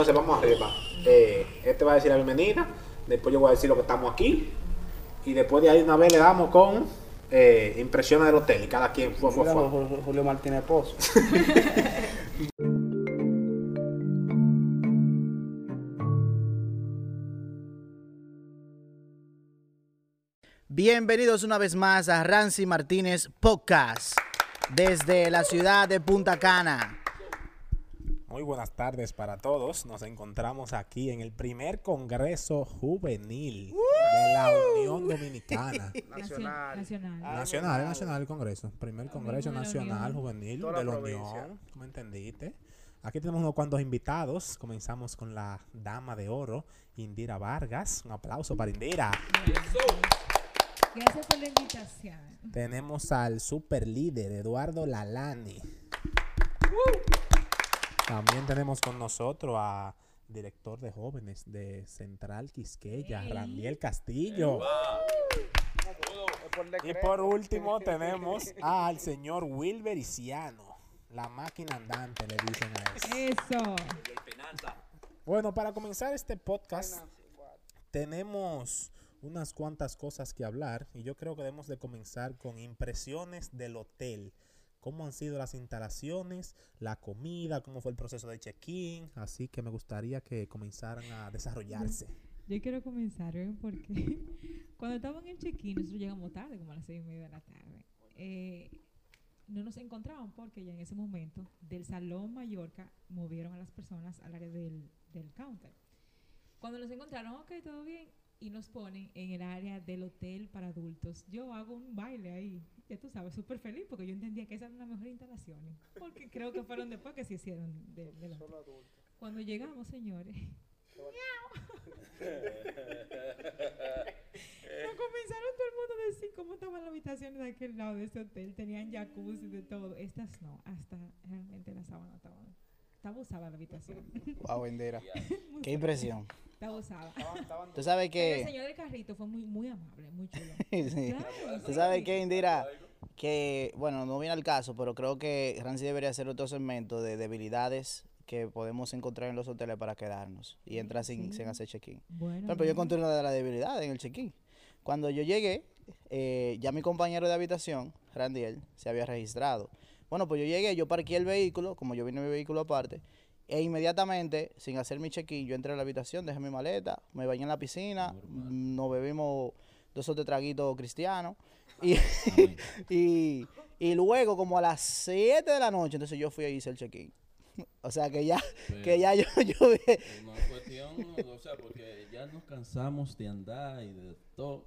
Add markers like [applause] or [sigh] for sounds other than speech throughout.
Entonces vamos arriba. Eh, este va a decir la bienvenida, después yo voy a decir lo que estamos aquí y después de ahí una vez le damos con eh, impresiones del hotel y cada quien fue, fue, Mira, fue. Julio Julio Martínez Pozo. [laughs] Bienvenidos una vez más a Rancy Martínez Podcast desde la ciudad de Punta Cana. Muy buenas tardes para todos. Nos encontramos aquí en el primer Congreso Juvenil de la Unión Dominicana. [laughs] Nacional. Nacional. Ah, Nacional, nacional el Congreso. Primer Congreso Nacional Unión. Juvenil Toda de la. Unión. ¿Cómo entendiste? Aquí tenemos unos cuantos invitados. Comenzamos con la dama de oro, Indira Vargas. Un aplauso para Indira. Gracias por la invitación. Tenemos al super líder Eduardo Lalani. También tenemos con nosotros a director de jóvenes de Central Quisqueya, Ey. Randiel Castillo. Y por último tenemos al señor Wilber Iciano, la máquina andante, le dicen a eso. Eso. Bueno, para comenzar este podcast tenemos unas cuantas cosas que hablar y yo creo que debemos de comenzar con impresiones del hotel. Cómo han sido las instalaciones, la comida, cómo fue el proceso de check-in. Así que me gustaría que comenzaran a desarrollarse. [laughs] Yo quiero comenzar, ¿ven? Porque [laughs] cuando estábamos en el check-in, nosotros llegamos tarde, como a las seis y media de la tarde. Eh, no nos encontraban porque ya en ese momento del Salón Mallorca movieron a las personas al área del, del counter. Cuando nos encontraron, ok, todo bien, y nos ponen en el área del hotel para adultos. Yo hago un baile ahí, ya tú sabes, súper feliz porque yo entendía que esa era una mejor instalación. Porque creo que fueron después que se hicieron de, de la- Cuando llegamos, señores, nos comenzaron todo el mundo a decir cómo estaban las habitaciones de aquel lado de ese hotel. Tenían jacuzzi de todo. Estas no, hasta realmente las sábanas estaban. Estaba usada la habitación. [laughs] Wow, Indira. Qué impresión. Estaba usada. Tú sabes Pero el que... señor del carrito fue muy, muy amable, muy chulo. [laughs] Sí. Claro, Tú sí. sabes que, Indira, que, bueno, no viene al caso, pero creo que Rancy debería hacer otro segmento de debilidades que podemos encontrar en los hoteles para quedarnos y entrar sin, Sí. sin hacer check-in. Bueno, ejemplo, yo encontré una de las debilidades en el check-in. Cuando yo llegué, eh, ya mi compañero de habitación, Randiel, se había registrado. Bueno, pues yo llegué, yo parqué el vehículo, como yo vine mi vehículo aparte, e inmediatamente, sin hacer mi check-in, yo entré a la habitación, dejé mi maleta, me bañé en la piscina, mm, nos bebimos dos o tres traguitos cristianos, y, [laughs] y, y luego, como a las 7 de la noche, entonces yo fui a hice el check-in. [laughs] O sea que ya, que ya yo, [laughs] yo No es cuestión, o sea, porque ya nos cansamos de andar y de todo.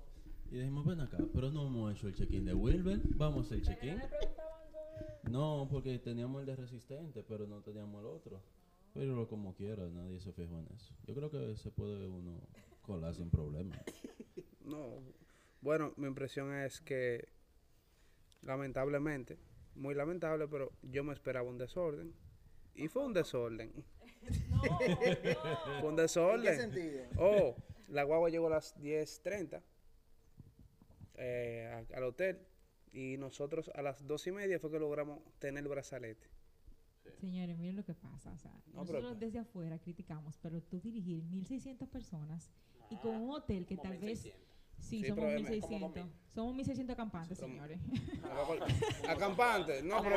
Y dijimos, ven acá, pero no hemos hecho el check-in de Wilber. Vamos a hacer el check-in. No, porque teníamos el de resistente, pero no teníamos el otro. Pero como quiera, nadie se fijó en eso. Yo creo que se puede uno colar sin problema. [laughs] No. Bueno, mi impresión es que, lamentablemente, muy lamentable, pero yo me esperaba un desorden. Y fue un desorden. [laughs] [laughs] Fue un desorden. Oh, la guagua llegó a las 10.30 eh, al hotel. Y nosotros a las dos y media fue que logramos tener el brazalete. Señores, miren lo que pasa. O sea, No, pero- nosotros desde afuera criticamos, pero tú dirigir 1.600 personas y con un hotel que tal vez... Sí, Sí, somos pero es- 1.600. Somos 1.600 acampantes, señores. [laughs] Acampante. No, pero,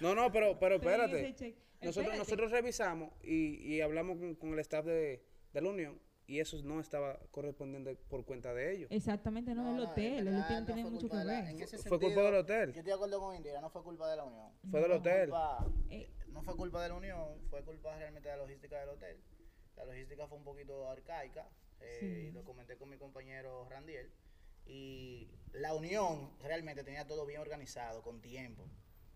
no, no, pero, pero espérate. Nosotros, espérate. nosotros revisamos y, y hablamos con, con el staff de, de la Unión y eso no estaba correspondiendo por cuenta de ellos. Exactamente, no, el hotel. El hotel tiene mucho que ver. Fue culpa del hotel. Yo estoy de acuerdo con Indira, no fue culpa de la Unión. Fue del hotel. Culpa- Eh, no fue culpa de la Unión, fue culpa realmente de la logística del hotel. La logística fue un poquito arcaica, eh, Sí. y lo comenté con mi compañero Randiel. Y la Unión realmente tenía todo bien organizado, con tiempo.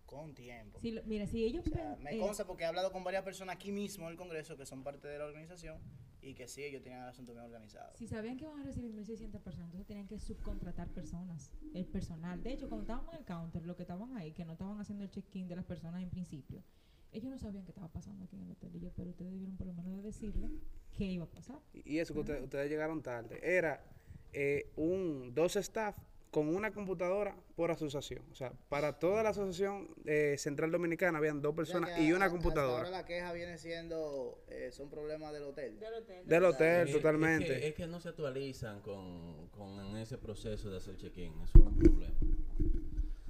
Con tiempo. si lo- mira, si ellos... O sea, pen- me eh, consta porque he hablado con varias personas aquí mismo en el Congreso que son parte de la organización y que sí, ellos tenían el asunto bien organizado. Si sabían que iban a recibir 1.600 personas, entonces tenían que subcontratar personas, el personal. De hecho, cuando estábamos en el counter, los que estaban ahí, que no estaban haciendo el check-in de las personas en principio, ellos no sabían qué estaba pasando aquí en el hotel. Y yo, pero ustedes debieron por lo menos de decirle qué iba a pasar. Y y eso que ustedes, ustedes llegaron tarde. Era eh, un dos staff con una computadora por asociación. O sea, para toda la asociación eh, central dominicana habían dos O sea personas y una computadora. ahora la queja viene siendo, eh, son problemas del hotel. Del hotel, Es- totalmente. Es que, es que no se actualizan con, con ese proceso de hacer check-in. Eso es un problema.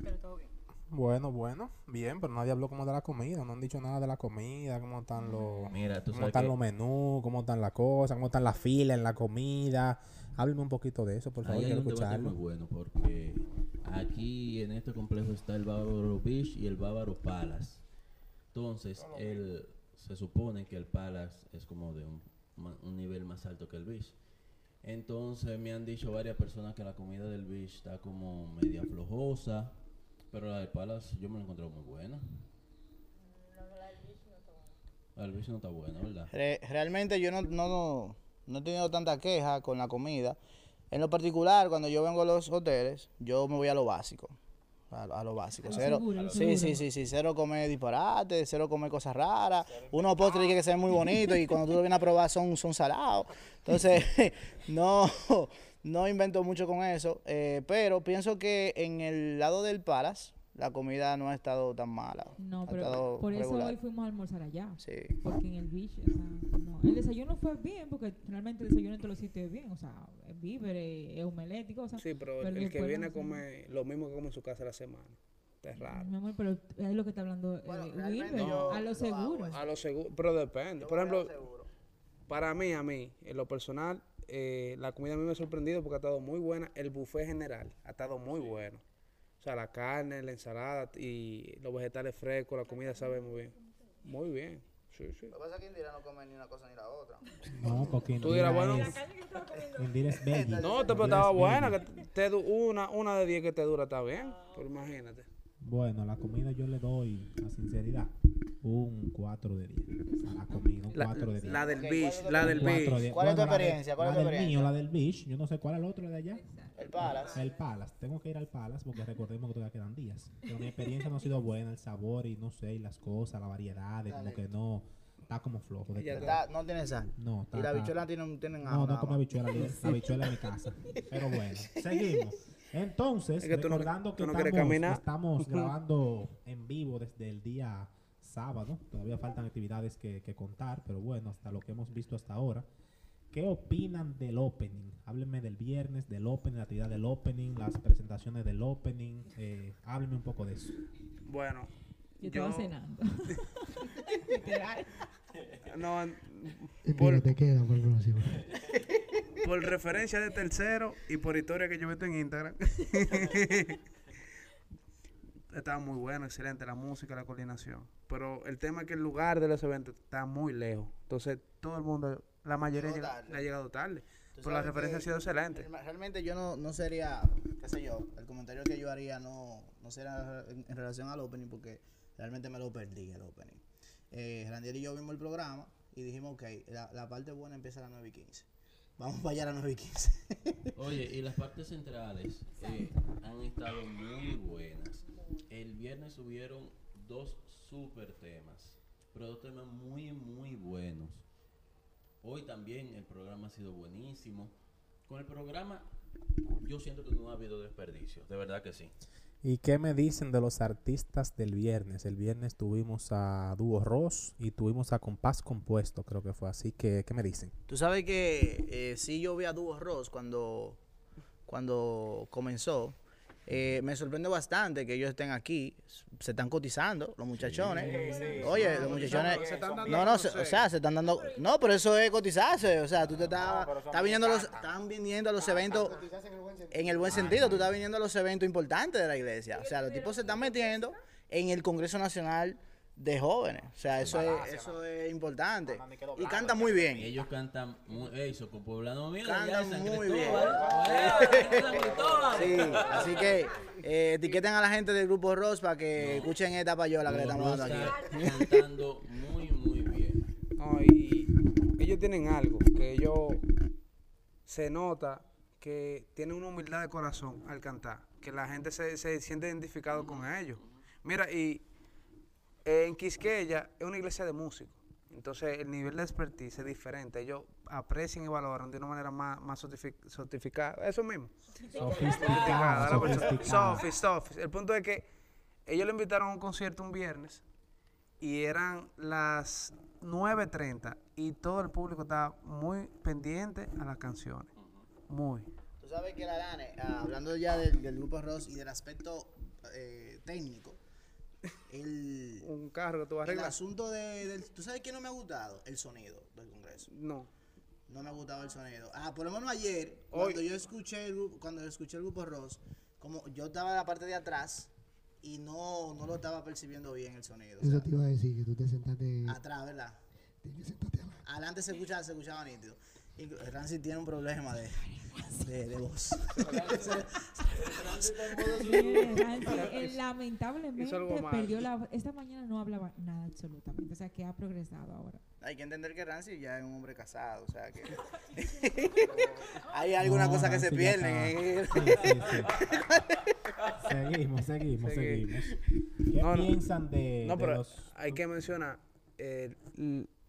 Pero todo bien. Bueno, bueno, bien, pero nadie habló como de la comida, no han dicho nada de la comida, cómo están los, Mira, tú cómo sabes están que los menús, cómo están las cosas, cómo están las filas en la comida. Hábleme un poquito de eso, por favor, ahí hay un debate muy bueno porque aquí en este complejo está el Bávaro Beach y el Bávaro Palace. Entonces, el, se supone que el Palace es como de un, un nivel más alto que el Beach. Entonces me han dicho varias personas que la comida del Beach está como media flojosa, pero la del Palace yo me la he encontrado muy buena. La del Beach no está buena, ¿verdad? Re- realmente yo no, no, no, no he tenido tanta queja con la comida. En lo particular, cuando yo vengo a los hoteles, yo me voy a lo básico. A, a lo básico. A lo Cero, seguro, a lo sí, seguro. sí, sí, sí. Cero comer disparate, cero comer cosas raras. Unos postres que se ven muy bonitos y cuando tú lo vienes a probar son, son salados. Entonces, [laughs] no, no invento mucho con eso. eh, pero pienso que en el lado del Palace, la comida no ha estado tan mala. No, ha pero estado por eso regular. hoy fuimos a almorzar allá. Sí. Porque en el beach, o sea, no. El desayuno fue bien, porque realmente el desayuno en todos los sitios es bien. O sea, es víveres, es omelette y cosas. Sí, pero, Pero el, el que viene comer lo mismo que come en su casa la semana. Está raro. Mi amor, pero es lo que está hablando Bueno, eh, yo a lo seguro. hago A lo seguro, pero depende. Por ejemplo, para mí, a mí, en lo personal, eh, la comida a mí me ha sorprendido porque ha estado muy buena. El buffet general ha estado muy bueno. Sea, la carne, la ensalada y los vegetales frescos, la comida sabe muy bien. Muy bien. Sí, sí. Lo que pasa es que Indira no come ni una cosa ni la otra. No, porque Tú dirás, Indira bueno, es, Indira es veggie. No, te, pero Indira estaba es buena. Que te, du- una, una de diez que te dura está bien. Pero imagínate. Bueno, la comida yo le doy, a sinceridad, un 4 de 10. A la comida, un La, 4 de 10. la del beach, ¿cuál es la del beach. ¿Cuál es tu experiencia? ¿Cuál es la tu del mío, experiencia? la del beach. Yo no sé cuál es el otro de allá. El Palace. El Palace. Tengo que ir al Palace porque recordemos que todavía quedan días. Pero mi experiencia no ha sido buena, el sabor y no sé, y las cosas, la variedad, de como que no, está como flojo. De. Está- no tiene sal. No, está, Y la está- bichuela tiene, tienen No, ajo no come más. habichuela, habichuela en mi casa. Pero bueno, [laughs] seguimos. Entonces, Es que tú no- recordando que tú no estamos, estamos [laughs] grabando en vivo desde el día sábado. Todavía faltan actividades que, que contar, pero bueno, hasta lo que hemos visto hasta ahora. ¿Qué opinan del opening? Háblenme del viernes, del opening, la actividad del opening, las presentaciones del opening. Eh, háblenme un poco de eso. Bueno, Yo estaba yo- cenando. Literal. [laughs] no, Y por, te queda por próximo. por referencia de tercero y por historia que yo he visto en Instagram. [laughs] Estaba muy bueno, excelente la música, la coordinación. Pero el tema es que el lugar de los eventos está muy lejos. Entonces, todo el mundo, la mayoría llega- le ha llegado tarde. Pero la referencia ha sido excelente. real- Realmente yo no, no sería, qué sé yo, el comentario que yo haría no, no sería en, en relación al opening porque realmente me lo perdí el opening. Eh, Randiel y yo vimos el programa y dijimos, ok, la, la parte buena empieza a las 9 y 15. Vamos para allá a las 9 y 15. Oye, y las partes centrales eh, han estado muy buenas. El viernes subieron dos super temas, pero dos temas muy, muy buenos. Hoy también el programa ha sido buenísimo. Con el programa yo siento que no ha habido desperdicio, de verdad que sí. ¿Y qué me dicen de los artistas del viernes? El viernes tuvimos a Dúo Ross y tuvimos a Compás Compuesto, creo que fue así. que ¿Qué me dicen? Tú sabes que eh, sí yo vi a Dúo Ross cuando, cuando comenzó. Eh, me sorprende bastante que ellos estén aquí. Se están cotizando los muchachones. Oye, los muchachones. Se están dando No, no, se- o sea, se están dando. No, pero eso es cotizarse. O sea, tú te estás. estás viniendo a los, están viniendo a los eventos. En el buen sentido, tú estás viniendo a los eventos importantes de la iglesia. O sea, los tipos se están metiendo en el Congreso Nacional de Jóvenes. O sea, eso es, eso es importante. Y canta muy bien. Ellos cantan muy... Ey, Soco Poblano mío, Cantan muy bien. Sí, así que eh, etiqueten a la gente del grupo Ross para que escuchen esta payola que le estamos dando aquí. Cantando muy, muy bien. No, y ellos tienen algo que ellos se nota que tienen una humildad de corazón al cantar, que la gente se, se siente identificado con ellos. Mira, y en Quisqueya es una iglesia de músicos. Entonces, el nivel de expertise es diferente. Ellos aprecian y valoran de una manera más, más sofisticada. Eso mismo. Sofisticado. Sofis, sofis. El punto es que ellos le invitaron a un concierto un viernes y eran las 9.30 y todo el público estaba muy pendiente a las canciones. Muy. Tú sabes que la Dane, ah, hablando ya del, del grupo Ross y del aspecto eh, técnico, el, Un carro que tú el arreglas. asunto de, del... ¿Tú sabes qué no me ha gustado? El sonido del Congreso. No. No me ha gustado el sonido. Ah, por lo menos ayer, Hoy- cuando yo escuché el grupo, cuando escuché el grupo Ross, como yo estaba en la parte de atrás y no, no lo estaba percibiendo bien el sonido. Eso te iba a decir, que tú te sentaste. atrás, ¿verdad? Tienes que sentarte adelante. Adelante se escuchaba, se escuchaba nítido. Y Rancy tiene un problema de, de, de voz. [laughs] [laughs] Eh, lamentablemente perdió la esta mañana no hablaba nada absolutamente o sea que ha progresado ahora Hay que entender que Rancy ya es un hombre casado, o sea que [laughs] hay algunas No, cosas que se. ¿eh? Sí, sí, sí. Seguimos, seguimos, Seguimos. ¿Qué No, piensan de, No, de pero los hay que mencionar eh,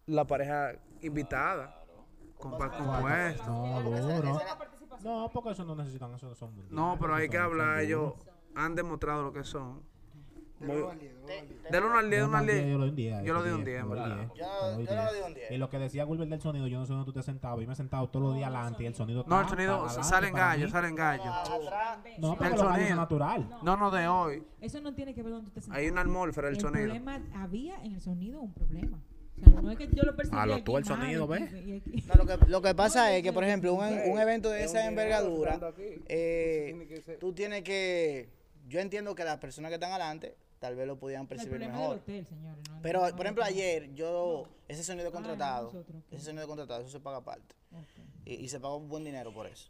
la pareja invitada. Con paz compuesto. No, duro. No, porque eso no necesitan, eso no son mundiales, No, pero hay que hablar. Ellos han demostrado lo que son. Del uno al diez, del uno al diez. Del 1 al 10, Yo del 1 al no, 10. Yo lo di un 10. Yo lo di ese un 10, en yo lo di verdad. 10, Yo- lo di un 10. Y lo que decía Wilber del sonido, yo no sé dónde tú te has sentado. Yo me he sentado todos los días adelante y el sonido No, el sonido adelante para gallos, mí. salen gallos. No, pero El sonido. son natural. No, no de hoy. eso no tiene que ver donde te sientas Hay una atmósfera del el sonido. problema había en el sonido un problema o sea no es que yo lo percibí Ah, lo tuvo el sonido, ¿ves? [laughs] No, lo, que, lo que pasa es que, por ejemplo, un, un evento de esa envergadura, eh, tú tienes que... Yo entiendo que las personas que están adelante tal vez lo pudieran percibir mejor. hotel no- Pero, por ejemplo, ayer yo, ese sonido contratado, nosotros, ese sonido contratado, eso se paga aparte. Y se paga un buen dinero por eso.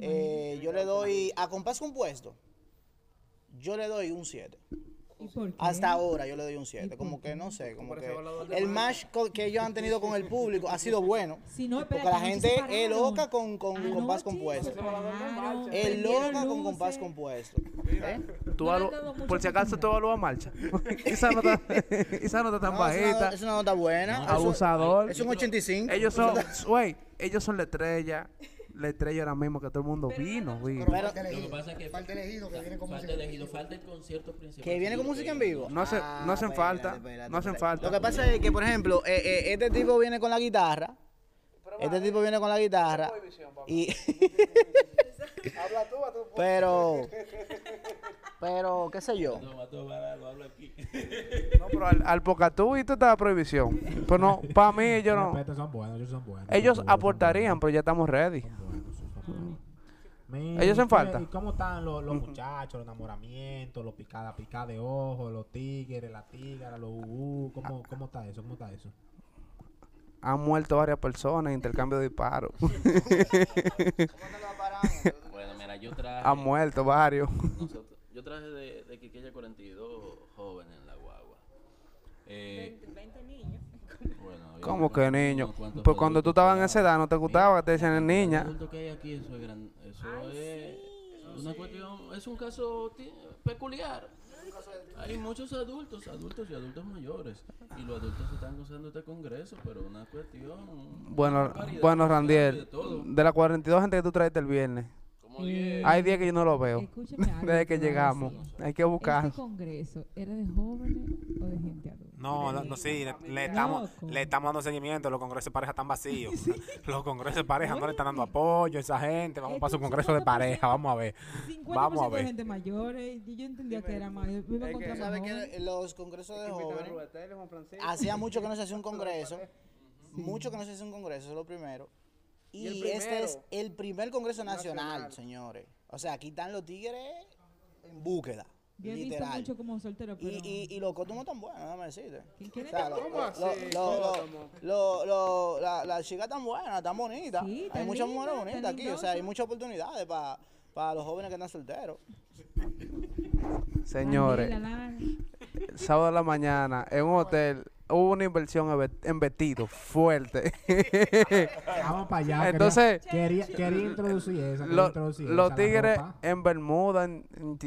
Eh, yo le doy, a compás compuesto, yo le doy un 7. ¿Y por qué? Hasta ahora yo le doy un ¿Y 7. por Como qué? que no sé, como que el match que ellos han tenido con el público ha sido bueno. Si no, Porque la gente es loca con, con Anoche compás compuesto. pararon, Es loca con compás compuesto. ¿eh? Tú No por si acaso tú evalúas marcha. [laughs] esa nota, [laughs] esa nota tan No, es, una, bajita. es una nota buena. Abusador. Es un 85. Ellos son, [laughs] güey, ellos son la estrella. La estrella ahora mismo que todo el mundo vino, vino. Pero- Lo que pasa es que Falta elegido que viene con falta música. elegido, falta el concierto principal. Que viene con música en vivo. No hace- Ah, no hacen espérate, falta, espérate, no hacen espérate. falta. Lo que pasa es que, por ejemplo, eh, eh, este tipo viene con la guitarra. Este tipo viene con la guitarra. Y. [laughs] pero. Pero, qué sé yo. No, hablo aquí. [laughs] No, pero al, al Pocatú y tú está prohibición. Pero no, para mí ellos no. Respeto, son buenos, ellos son buenos. Ellos son duros, aportarían, pero ya estamos ready. son buenos, son buenos. Mira, Ellos hacen ¿y qué- falta. ¿Y cómo están los, los muchachos, los enamoramientos, los picadas picadas de ojos, los tigres, las tigras, los uh, ¿cómo, ¿Cómo está eso? ¿Cómo está eso? Han muerto varias personas en intercambio de disparos. [laughs] [laughs] Bueno, mira, yo traje. Han muerto varios. nosotros- yo traje de, de Quiqueya 42 jóvenes en la guagua. Eh, 20 niños. ¿Cómo que niño? Pues cuando tú estabas en esa edad no te gustaba que te decían niña. que hay aquí, eso es gran, eso es una cuestión, es un caso peculiar. Hay muchos adultos, adultos y adultos mayores, y los adultos están gozando este congreso, pero una cuestión. Bueno, bueno, Randiel, de las 42 gente que tú traiste el viernes, Como diez. hay 10 que yo no lo veo. [laughs] Algo Desde que te voy a llegamos. decir. Hay que buscar. ¿Este congreso era de jóvenes o de gente adulta? No, no, no, sí, le, le estamos, Loco. le estamos dando seguimiento. Los congresos de pareja están vacíos. [laughs] [laughs] Los congresos de pareja no le están dando apoyo a esa gente. Vamos para su congreso de pareja, vamos a ver. 50% Vamos a ver. de gente mayor, eh, y yo entendía que era más. Yo me iba a Es que encontrar más ¿Sabes joven. que los congresos de jóvenes? Hacía mucho que no se hacía un congreso. Mucho que no se hacía un congreso, eso es lo primero. Y, este es el primer congreso nacional, Nacional. señores. O sea, aquí están los tigres en búsqueda. Yo he visto literal. mucho como soltero, pero... Y, y, y los cótumos tan buenos, déjame decirte. ¿Quién quiere O sea, lo- ¿Cómo así? lo- ¿Cómo lo- la- Las chicas tan buenas, tan bonitas. Sí, Hay muchas mujeres bonitas aquí. O sea, hay muchas oportunidades para los jóvenes que están solteros. Señores, el sábado de la mañana en un hotel hubo una inversión en ve- en vestido fuerte. [laughs] Vamos para allá. Entonces, quería, quería, quería introducir eso. Lo- los la tigres en Bermuda, en, en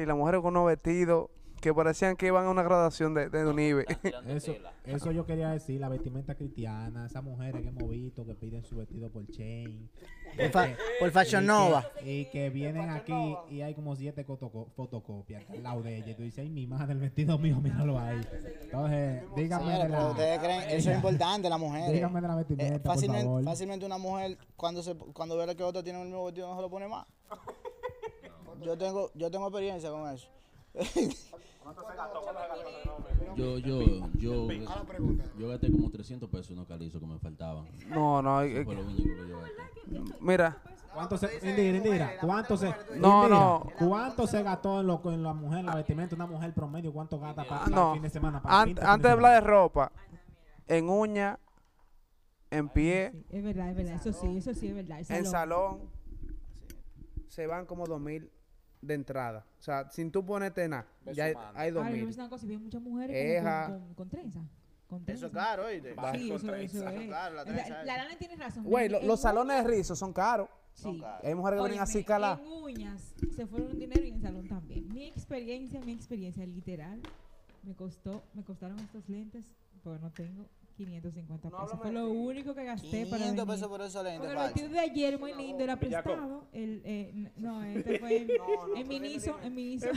y las mujeres con unos vestidos que parecían que iban a una graduación de, de Unive. Eso, eso yo quería decir, la vestimenta cristiana, esas mujeres que hemos visto que piden su vestido por chain. Por, fa- por y Fashion Nova. Y que vienen aquí y hay como siete fotoco- fotocopias al lado de ella. Y tú dices, ay, mi madre, el vestido mío, míralo ahí. Entonces, dígame Señores, de la, ustedes creen, eso es importante, las mujeres. dígame de la Eh, vestimenta, por fácilmente, favor. fácilmente una mujer cuando se cuando ve que otra tiene el mismo vestido no se lo pone más. Yo tengo yo tengo experiencia con eso. [laughs] Yo, yo, yo, yo gasté como 300 pesos en unos calizos que me faltaban. No, no, Eso fue lo único que yo gasté. mira, ¿Cuánto se, Indira, Indira, ¿cuánto se, No, no. ¿cuánto se gastó en, lo, en la mujer, en la vestimenta? Una mujer promedio, ¿cuánto gasta para, Ah, no. el fin de semana? Para an- antes de hablar de ropa, en uña, en pie, Sí, es verdad, es verdad. Eso sí, eso sí es verdad. En salón. salón, se van como dos mil de entrada. O sea, sin tú ponerte nada, ya hay- hay dos mil. decir una cosa, veo muchas mujeres Eja. con, con, con trenza. Con Eso es caro, ¿oíste? Sí, eso, eso es. Claro, la La, trenza la es. Lana tiene razón. Güey, lo- los salones de rizos son caros. Sí. Hay mujeres que vienen así caladas. En uñas se fueron un dinero y en salón también. Mi experiencia, mi experiencia literal, me costó, me costaron estos lentes, porque no tengo 550 No, pesos. Fue de lo único que gasté para 500 venir. pesos por esos lentes, Porque el vestido de ayer muy lindo era prestado. El, eh, no, este fue en, [laughs] en Miniso, en Miniso.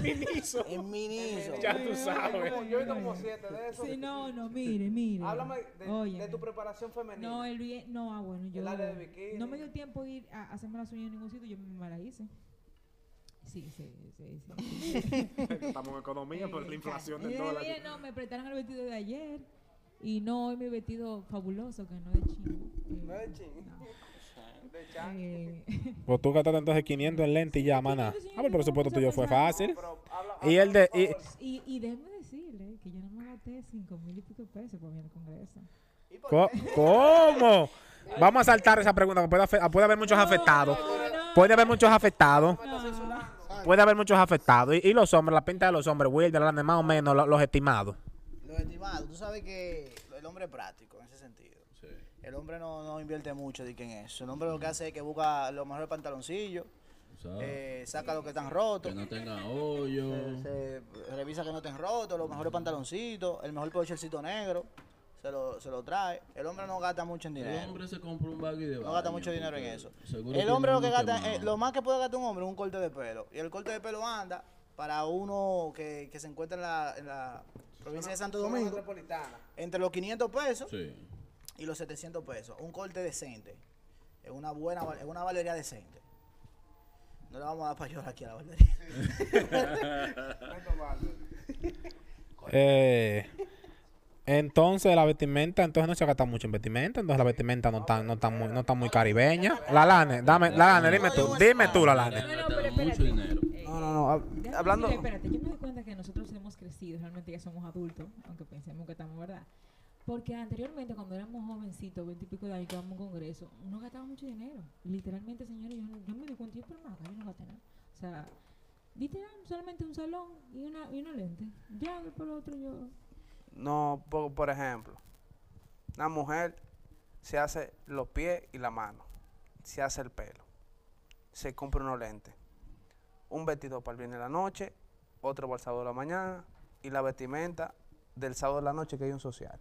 En Miniso. Ya tú sabes. Yo he como siete de esos. Sí, no, no, mire, mire. Háblame de, de tu preparación femenina. No, el bien, no, ah, bueno, yo El área de bikini. no me dio tiempo ir a hacerme las uñas en ningún sitio, yo me las hice. Sí, sí, sí, sí. [laughs] Estamos en economía por la inflación del Eh, dólar. no, me prestaron el vestido de ayer y no hoy mi vestido fabuloso que no es chino. Eh, No es chino. no. [laughs] De. Eh, Pues tú gastaste entonces 500 en lente y ya, sí, Ah, pero el presupuesto tuyo fue pasa. fácil. Y el de... Y, y, déjeme decirle que yo no me gasté cinco mil y pico pesos para ir al congreso. Co- ¿Cómo? [laughs] Vamos a saltar esa pregunta, puede, puede haber muchos afectados. Puede haber muchos afectados. Puede haber muchos afectados. Y, y los hombres, la pinta de los hombres, Will, de la más o menos, lo- los estimados. Los estimados, tú sabes que el hombre es práctico en ese sentido. El hombre no, no invierte mucho de que en eso. El hombre lo que hace es que busca los mejores pantaloncillos, eh, saca los que están rotos, que no tenga hoyo. se, se revisa que no estén rotos, los mejores pantaloncitos, el mejor pochercito negro, se lo, se lo trae. El hombre no gasta mucho en El dinero. hombre se compra un baggy de No gasta baño, mucho dinero en eso. El hombre lo que gasta, eh, lo más que puede gastar un hombre es un corte de pelo. Y el corte de pelo anda para uno que, que se encuentra en la, en la provincia de Santo Zona Domingo metropolitana. entre los 500 pesos Sí. y los 700 pesos. Un corte decente. Es una buena, es una valería decente. No le vamos a dar para llorar aquí a la valería. [laughs] Eh, entonces la vestimenta, entonces no se gasta mucho en vestimenta, entonces la vestimenta no está no tan muy, no tan muy caribeña. La Lane, dame, la Lane, dime tú, dime tú la Lane. No, no. Eh, No, no, no. Hablando. espérate, yo me doy cuenta que nosotros hemos crecido, realmente ya somos adultos, aunque pensemos que estamos, ¿verdad? Porque anteriormente, cuando éramos jovencitos, veinte y pico de años, que íbamos a un congreso, uno gastaba mucho dinero. Literalmente, señores, yo, no- yo me di cuenta, yo, pero nada, yo no gasté nada. O sea, literal, solamente un salón y una, y una lente. Ya, lo otro yo... No, por, por ejemplo, una mujer se hace los pies y la mano, se hace el pelo, se compra unos lentes, un vestido para el viernes de la noche, otro para el sábado de la mañana y la vestimenta del sábado de la noche que hay un social.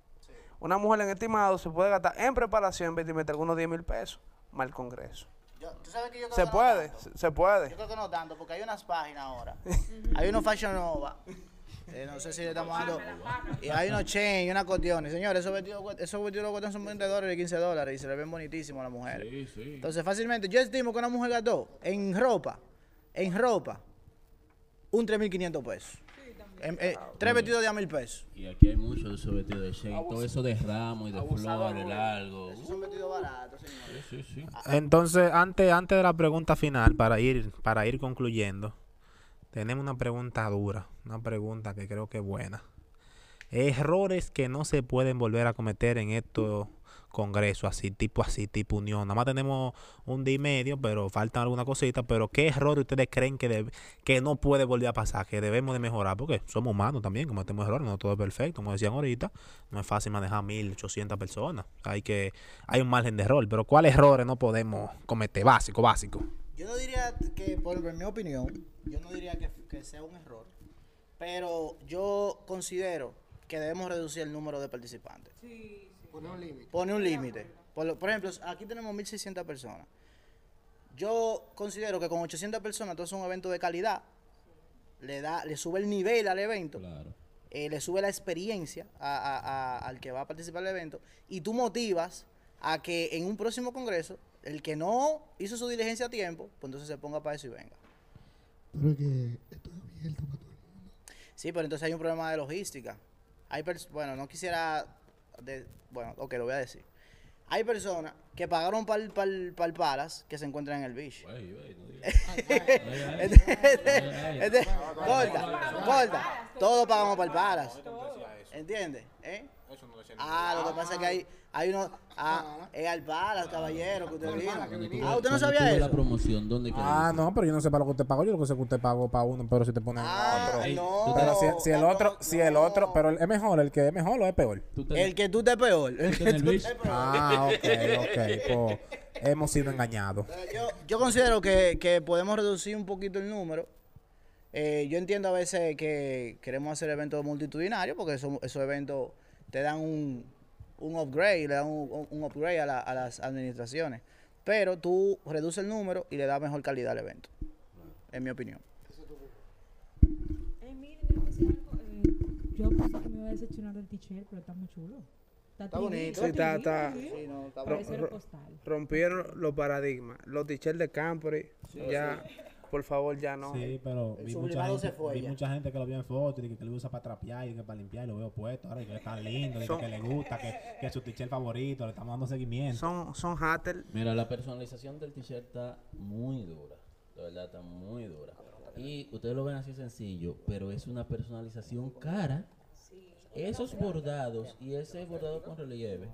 Una mujer en estimado se puede gastar en preparación en vestimenta algunos 10 mil pesos más el congreso. Yo- ¿tú sabes que yo creo Se que no puede, tanto? se, se puede. Yo creo que no tanto, porque hay unas páginas ahora. hay unos Fashion Nova. eh, no sé si le estamos dando. Y hay unos chain y unas cuestiones. Señores, esos vestidos, esos vestidos lo cuestan son 20 dólares y 15 dólares y se le ven bonitísimos a las mujeres. Sí, sí. Entonces, fácilmente, yo estimo que una mujer gastó en ropa, en ropa, un 3.500 pesos. En- eh, tres vestidos de a mil pesos. Y aquí hay mucho de esos vestidos de Shane, todo eso de ramo y de flores largo. Esos son vestidos baratos, señores. Sí, sí, sí. Entonces, antes, antes de la pregunta final, para ir, para ir concluyendo, tenemos una pregunta dura, una pregunta que creo que es buena. Errores que no se pueden volver a cometer en estos congresos así, tipo así, tipo unión. Nada más tenemos un día y medio, pero faltan alguna cosita. Pero ¿qué errores ustedes creen que, debe- que no puede volver a pasar, que debemos de mejorar? Porque somos humanos también, cometemos errores, no todo es perfecto, como decían ahorita. No es fácil manejar 1800 personas. Hay que hay un margen de error, pero ¿cuáles errores no podemos cometer? Básico, básico. Yo no diría que, por en mi opinión, yo no diría que, que sea un error Pero yo considero que debemos reducir el número de participantes. Poner un límite. Pone un límite. Por, lo- por ejemplo, aquí tenemos 1.600 personas. Yo considero que con 800 personas, todo es un evento de calidad. Le, da, le sube el nivel al evento. Claro. eh, le sube la experiencia a- a- a- al que va a participar del evento y tú motivas a que en un próximo congreso, el que no hizo su diligencia a tiempo, pues entonces se ponga para eso y venga. Pero es que esto es abierto para todo el mundo. Sí, pero entonces hay un problema de logística. Hay bueno, no quisiera, de- bueno, ok, lo voy a decir. Hay personas que pagaron para el Palas que se encuentran en el beach. Güey, güey, no digas. Ay, ay. Este- corta, corta. Todos pagamos para el Palas. ¿Entiendes? ¿Eh? Ah, lo que pasa es que hay, hay uno. Ah, es al Palas, caballero, que usted vino. Ah, ¿usted no sabía tuve la eso? promoción, ¿dónde quedó? Ah, no, pero yo no sé para lo que usted pagó. Yo lo que sé que usted pagó para uno, pero si te ponen Ah, otro. No. Pero si, si el otro, si el otro, no. pero es mejor, el que es mejor o es peor. ¿Tú te- El que tú te peor. [laughs] El que tú peor. Ah, ok, ok. Pues hemos sido engañados. Yo, yo considero que, que podemos reducir un poquito el número. Eh, yo entiendo a veces que queremos hacer eventos multitudinarios porque esos, esos eventos te dan un, un upgrade, le dan un, un upgrade a, la- a las administraciones. Pero tú reduces el número y le das mejor calidad al evento. En mi opinión. Eh, miren. Eh, yo pensé que me iba a decepcionar del t-shirt, pero está muy chulo. Está, Está 3D, bonito. Sí, está- 3D, está- 3D. está Parece bueno. postal. Rompieron los paradigmas. Los t-shirts de Campory, ya, por favor, ya no. Sí, pero El vi mucha, gente, se fue vi ya. mucha gente que lo vio en foto y que, que lo usa para trapear y que para limpiar y lo veo puesto. Ahora y que está lindo, y que, Son- que le gusta, que, que es su t-shirt favorito, le estamos dando seguimiento. Son, son hater. Mira, la personalización del t-shirt está muy dura. De verdad, está muy dura. Y ustedes lo ven así sencillo, pero es una personalización cara. Esos bordados y ese bordado con relieve,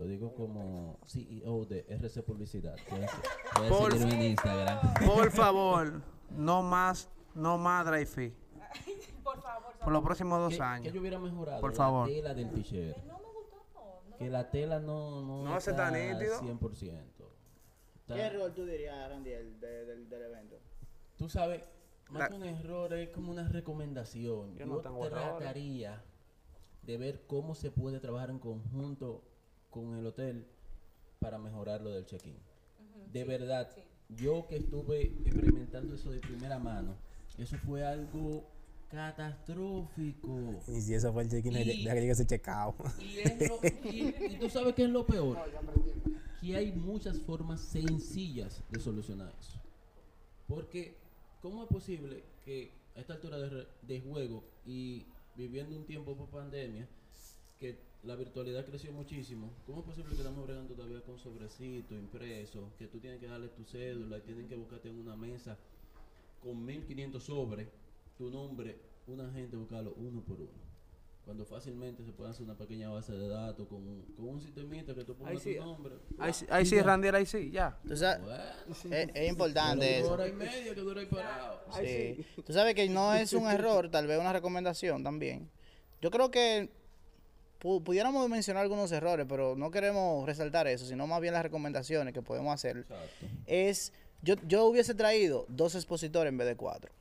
lo digo como CEO de RC Publicidad. Pueden, pueden Por- seguirme en Instagram. Por [laughs] favor, no más, no más drive fee. [laughs] Por los próximos dos Que, que años. yo hubiera mejorado Por la favor. tela del t-shirt. Que la tela no, no, No se está está nítido. 100%. Está- ¿Qué rol tú dirías, Randy, del, del, del evento? Tú sabes, más La- que un error es como una recomendación. Yo Yo, no tengo errores. trataría de ver cómo se puede trabajar en conjunto con el hotel para mejorar lo del check-in. de verdad, yo que estuve experimentando eso de primera mano, eso fue algo catastrófico. Y si eso fue el check-in, Y- deja que llegue ese checkout. Y, y- y tú sabes qué es lo peor. Que hay muchas formas sencillas de solucionar eso. Porque, ¿cómo es posible que a esta altura de, re- de juego y viviendo un tiempo por pandemia, que la virtualidad creció muchísimo, ¿cómo es posible que estamos bregando todavía con sobrecito impreso, que tú tienes que darle tu cédula y tienen que buscarte en una mesa con 1500 sobres, tu nombre, una gente buscarlo uno por uno? Cuando fácilmente se puede hacer una pequeña base de datos con, un- con un sistemita que tú pongas Ahí sí. tu nombre. Ahí, sí- ahí sí, Randy, ahí sí, ya. Tú sabes, Bueno, es, es importante eso. hora y media que dura ahí parado. Sí. Tú sabes que no es un error, tal vez una recomendación también. Yo creo que pudiéramos mencionar algunos errores, pero no queremos resaltar eso, sino más bien las recomendaciones que podemos hacer. Exacto. Es, yo, yo hubiese traído dos expositores en vez de cuatro.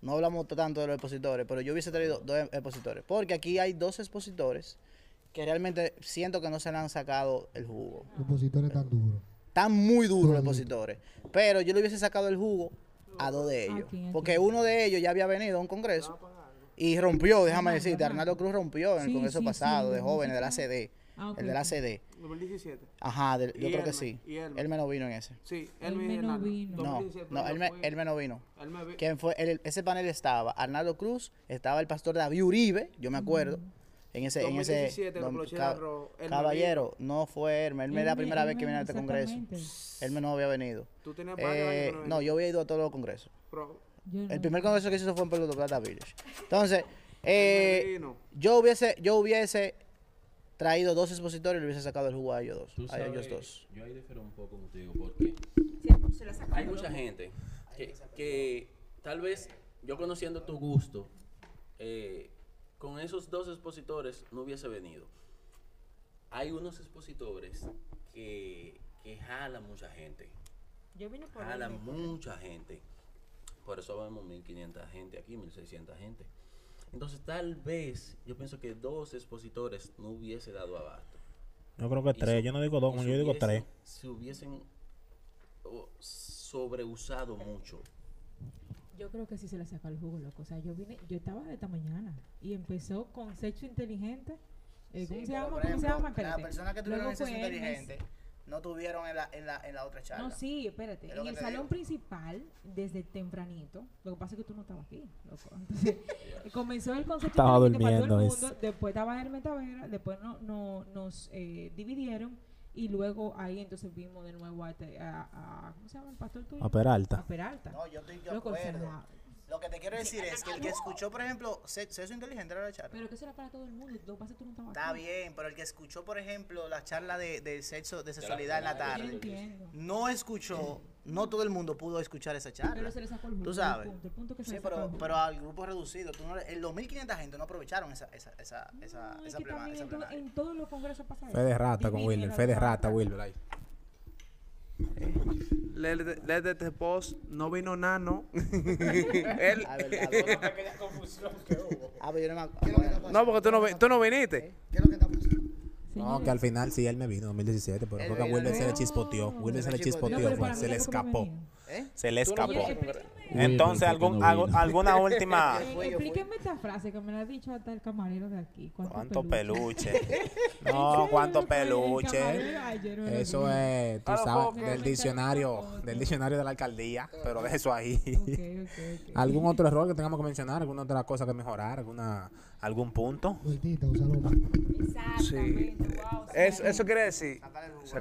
No hablamos tanto de los expositores, pero yo hubiese traído dos expositores. Porque aquí hay dos expositores que realmente siento que no se le han sacado el jugo. Los opositores tan duros. Están muy duros los expositores. Pero yo le hubiese sacado el jugo a dos de ellos. quién? ¿A Porque uno de ellos ya había venido a un congreso y rompió, déjame Ajá, decirte, ajá. Arnaldo Cruz rompió en el Sí, congreso sí, pasado sí, de jóvenes de la. CD. Ah, El de la. CD. 2017. Ajá, yo creo que sí. Él me no vino en ese. Sí, Él me no vino. No, no, él me, él me no vino. Vi- ¿Quién fue? El- ese panel estaba Arnaldo Cruz, estaba el pastor David Uribe, yo me acuerdo. En ese, en ese 2017, los dom- Polocheros ca- Rojo, él me caballero, no fue Hermes, Hermes es la Él me- primera vez que viene a este congreso. Él no había venido. Tú tenías varios años Eh, no yo había ido a todos los congresos. Yo El no. primer congreso que hizo fue en Puerto Plata Village. Entonces, [laughs] eh, yo hubiese, yo hubiese traído dos expositores y le hubiese sacado el jugo a ellos Tú dos. A ellos dos. yo ahí difiero un poco contigo porque Se la saca. hay mucha gente que, que tal vez yo conociendo tu gusto, eh, con esos dos expositores no hubiese venido. Hay unos expositores que, que jalan mucha gente, Yo vine por jalan mucha gente. Por eso vemos 1500 gente aquí, 1600 gente. Entonces, tal vez, yo pienso que dos expositores no hubiese dado abasto. Yo creo que Y tres. Yo no digo dos, yo se digo hubiesen- tres. Se hubiesen oh, sobreusado mucho. Yo creo que sí se le sacó el jugo, loco. O sea, yo vine, yo estaba de esta mañana y empezó con sexo inteligente. Eh, ¿Cómo Sí, se llama? ¿Cómo se llama? Espérate. personas que tuvieron sexo Hermes. No tuvieron en la, en la, en la otra charla. No, sí, espérate. Es En el salón digo. principal, desde tempranito, lo que pasa es que tú no estabas aquí, loco. Entonces, [laughs] comenzó el concepto Estaba para todo el durmiendo, mundo, después estaba Hermes Tavera, después no, no, nos eh, dividieron y luego ahí entonces vimos de nuevo a, este- a- a- ¿cómo se llama el pastor tuyo? A Peralta. A Peralta. No, yo estoy de Loco, acuerdo. Lo que te quiero decir es que el que escuchó, por ejemplo, se- sexo inteligente era la charla. pero que eso era para todo el mundo, lo que pasa es que tú no estabas Está aquí. bien, pero el que escuchó, por ejemplo, la charla de, de sexo, de sexualidad en la tarde, no escuchó, no todo el mundo pudo escuchar esa charla. Pero se le sacó el jugo. Tú el sabes. punto, el punto que se Sí, pero, pero al grupo reducido, tú no, el 2.500 gente no aprovecharon esa, esa, esa, esa, No, es esa, que plena- también esa en, todo- plenaria. en todos los congresos pasa eso. Fe de rata con Dividen Wilber. a Fe de los rata. Ahí. Let, let the este post, no vino nano. [laughs] Él, Ah, verdad, Ah, pero yo no me ¿Qué es lo que acuerdo. no, porque tú no, vi- tú no viniste. ¿Qué es lo que está pasando? No, que al final sí él me vino en 2017, pero Él creo que vino, Wilber se le no. chispoteó. Wilber se le chispoteó, fue, se le escapó. ¿Eh? Se le no escapó. Entonces, algún, ¿por qué no algo- alguna [laughs] última. eh, explíqueme esta frase que me la ha dicho hasta el camarero de aquí. ¿Cuánto, ¿Cuánto peluche? [laughs] No, cuánto peluche. Eso es, tú sabes, del diccionario, del diccionario de la alcaldía, pero de eso ahí. ¿Algún otro error que tengamos que mencionar? ¿Alguna otra cosa que mejorar? ¿Alguna, ¿Algún punto? Exactamente, wow. Eso, eso quiere decir,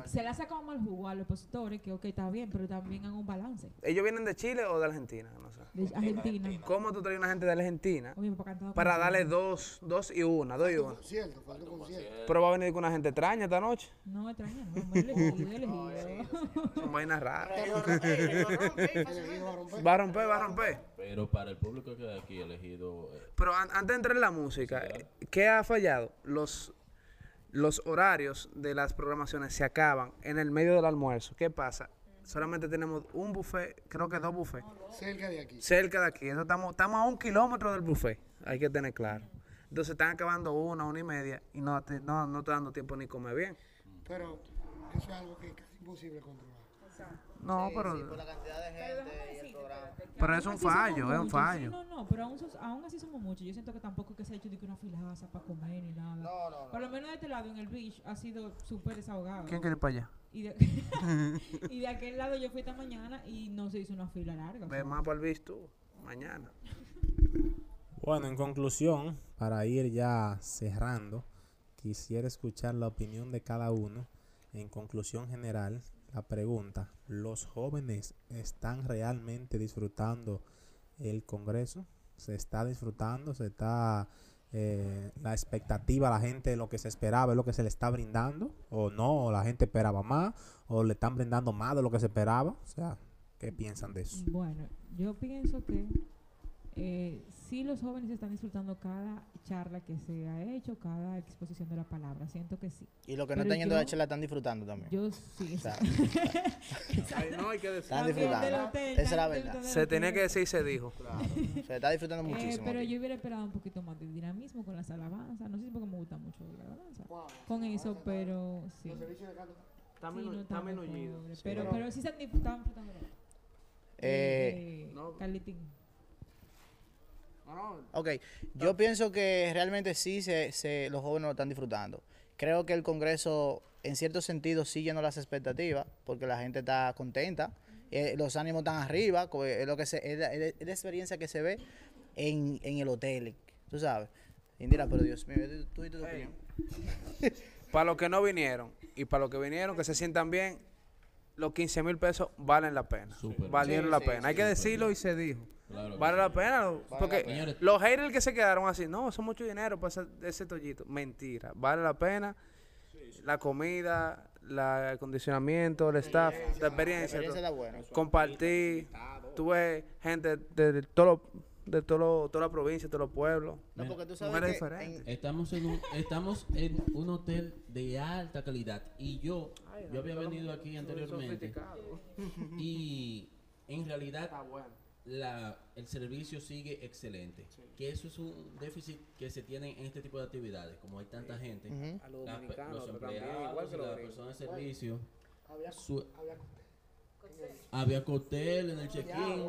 Se le ha sacado mal jugo a los opositores, que ok, está bien, pero también hagan un balance. ¿ellos vienen de Chile o de Argentina? No sé. De Argentina. ¿Cómo tú traes una gente de Argentina Oye, para darle dos, dos y una, dos y una? Cierto, falta concierto. Pero va a venir con una gente extraña esta noche. No, extraña, no, elegido, elegido. [laughs] Son vainas raras. [laughs] Va a romper. Va a romper. Pero para el público que de aquí elegido, eh, Pero an- antes de entrar en la música, ¿qué ha fallado? Los, los horarios de las programaciones se acaban en el medio del almuerzo. ¿Qué pasa? Solamente tenemos un buffet, creo que dos buffets, Cerca de aquí. cerca de aquí. Eso estamos, estamos a un kilómetro del buffet, hay que tener claro. Entonces están acabando una, una y media y no, te- no, no está dando tiempo ni comer bien. Pero eso es algo que es casi imposible controlar. No, Sí, pero, sí, por la cantidad de gente y el programa. pero es un fallo, es un fallo. Sí, no, no, pero aún, aún así somos muchos. Yo siento que tampoco que se ha hecho de que una filaza para comer ni nada. Por lo menos de este lado, en el beach, ha sido súper desahogado. ¿Quién quiere ir para allá? Y de, [laughs] [laughs] y de aquel lado yo fui esta mañana y no se hizo una fila larga. Ve más para el bis tú, mañana. Bueno, en conclusión, para ir ya cerrando, quisiera escuchar la opinión de cada uno. En conclusión general, la pregunta, ¿los jóvenes están realmente disfrutando el Congreso? ¿Se está disfrutando? ¿Se está eh, la expectativa, la gente, lo que se esperaba, es lo que se le está brindando? ¿O no? ¿O la gente esperaba más? ¿O le están brindando más de lo que se esperaba? O sea, ¿qué piensan de eso? Bueno, yo pienso que eh, sí los jóvenes están disfrutando cada charla que se ha hecho, cada exposición de la palabra. Siento que sí. Y los que no Pero están yendo a la yo- charla están disfrutando también. Yo sí. O sea, [laughs] Ay, no hay que decir. Están disfrutando. hotel, Esa es la verdad. Se tenía que decir y se dijo. Se está disfrutando Eh, muchísimo. pero aquí. yo hubiera esperado un poquito más de dinamismo con las alabanzas. No sé si porque me gusta mucho la alabanza. Wow. Con eso, pero sí. Los servicios de canto. Está Sí, menu- no está estamos menullido. pobres, Sí. Pero, pero sí se han disfrutado. estaban disfrutando. Eh, Eh, no. Carlitín. Ok, yo pienso que realmente sí se, se- los jóvenes lo están disfrutando. Creo que el Congreso, en cierto sentido, sí llenó las expectativas, porque la gente está contenta, eh, los ánimos están arriba, es, lo que se, es, la, es experiencia que se ve en, en el hotel, tú sabes. Indira, pero Dios mío, tú, tú y tu opinión. [laughs] Para los que no vinieron y para los que vinieron, que se sientan bien, los 15 mil pesos valen la pena. Valieron Sí, la sí, pena. Hay sí, que decirlo bien. y se dijo. Claro Vale la pena. Porque los haters que se quedaron así, no, eso es mucho dinero para ese, ese tollito. Mentira. Vale la pena. La comida, la- el acondicionamiento, el staff, la La experiencia. buena. Compartir. Tuve gente de, de todo lo- de todo lo- toda la provincia, todos los pueblos. No, porque tú Mujeres sabes que diferentes. en- Estamos en un estamos en un hotel de alta calidad y yo yo había venido aquí anteriormente y en realidad la, el servicio sigue excelente. Que eso es un déficit que se tiene en este tipo de actividades, como hay tanta gente. A los dominicanos, empleados igual que y los las personas de servicio. Había, su- había había cóctel en el check-in.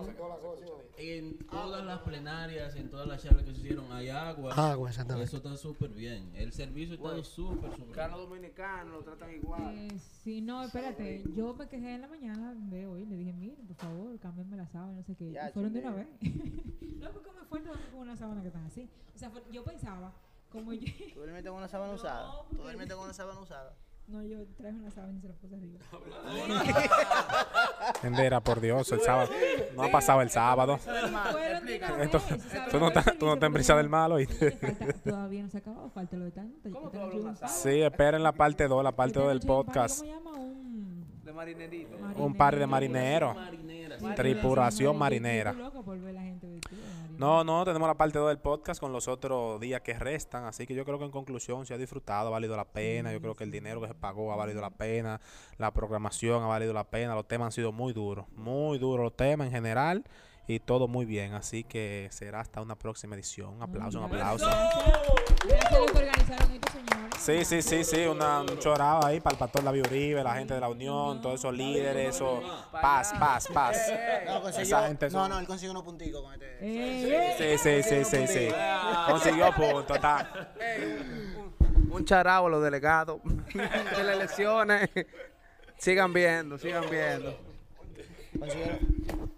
En todas las plenarias, en todas las charlas que se hicieron, hay agua. Agua, exactamente. Eso está súper bien. El servicio está Bueno, súper, súper bien. dominicanos lo tratan igual. Eh, sí, no, espérate. Yo me quejé en la mañana de hoy. Le dije, miren, por favor, cámbienme la sábana, no sé qué. Ya, fueron de una vez. [laughs] no, porque me fue con una sábana que están así. O sea, fue- yo pensaba, como yo. ¿Tú duermes con una sábana [laughs] No, usada? ¿Tú duermes con una sábana usada? No, yo traje una sábana y se la puse arriba. [laughs] Endera, por Dios, el sábado. No ha pasado el sábado. Esto- Tú no estás tú no estás en brisa del mal, ¿oíste? Falta- Todavía no se ha acabado, falta lo de tanto. ¿Cómo tú esta hablas noche una un sábado. Sí, esperen la parte 2, la parte Esta 2 del party, podcast. ¿Cómo se llama? Un... De marinerito. Un par de marinero. marineros. Tripulación marinera. Loca por ver la gente. No, no, tenemos la parte 2 del podcast con los otros días que restan. Así que yo creo que en conclusión se ha disfrutado, ha valido la pena. Yo creo que el dinero que se pagó ha valido la pena. La programación ha valido la pena. Los temas han sido muy duros, muy duros los temas en general. Y todo muy bien. Así que será hasta una próxima edición. Un aplauso, un Gracias. aplauso. Sí, sí, sí, sí, una, un chorado ahí para el pastor David Uribe, la gente de la Unión, todos esos líderes, eso, paz, paz, paz. No, consiguió, Esa gente no, son- no, él consiguió unos punticos con este. Eh, eh. Sí, sí, sí, sí, sí. Consiguió punto, está. Un charao a los delegados de las elecciones. Sigan viendo, sigan viendo. Consiguieron,